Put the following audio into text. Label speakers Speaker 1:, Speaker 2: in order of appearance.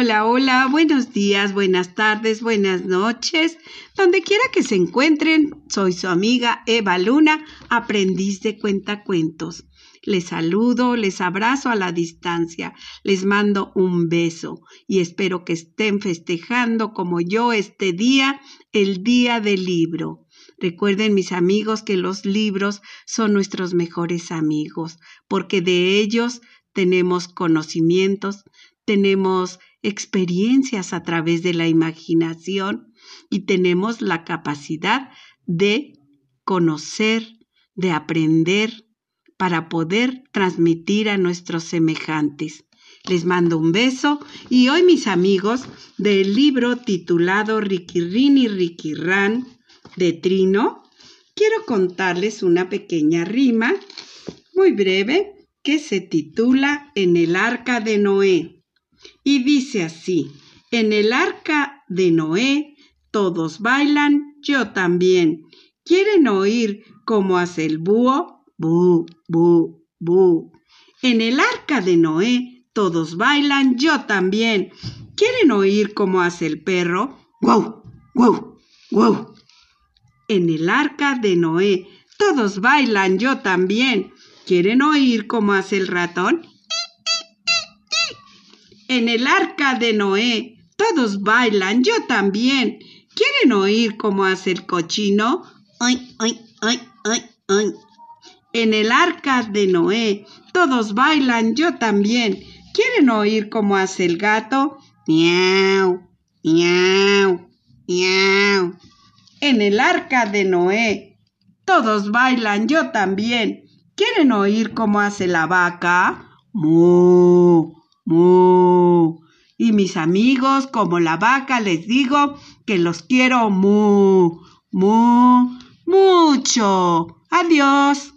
Speaker 1: Hola, hola, buenos días, buenas tardes, buenas noches. Donde quiera que se encuentren, soy su amiga Eva Luna, aprendiz de cuentacuentos. Les saludo, les abrazo a la distancia, les mando un beso y espero que estén festejando como yo este día, el día del libro. Recuerden mis amigos que los libros son nuestros mejores amigos, porque de ellos tenemos conocimientos, tenemos experiencias a través de la imaginación y tenemos la capacidad de conocer, de aprender, para poder transmitir a nuestros semejantes. Les mando un beso y hoy mis amigos del libro titulado Riquirrin y Riquirrán de Trino, quiero contarles una pequeña rima muy breve que se titula En el arca de Noé. Y dice así, en el arca de Noé todos bailan, yo también. ¿Quieren oír cómo hace el búho? Bu, bu, bu. En el arca de Noé todos bailan, yo también. ¿Quieren oír cómo hace el perro? Guau, guau, guau. En el arca de Noé todos bailan, yo también. ¿Quieren oír cómo hace el ratón? En el arca de Noé todos bailan, yo también. ¿Quieren oír cómo hace el cochino? Ay, ay, ay. En el arca de Noé todos bailan, yo también. ¿Quieren oír cómo hace el gato? Miau, miau, miau. En el arca de Noé todos bailan, yo también. ¿Quieren oír cómo hace la vaca? Mu, mu. Y mis amigos, como la vaca, les digo que los quiero mu, mu, mucho. Adiós.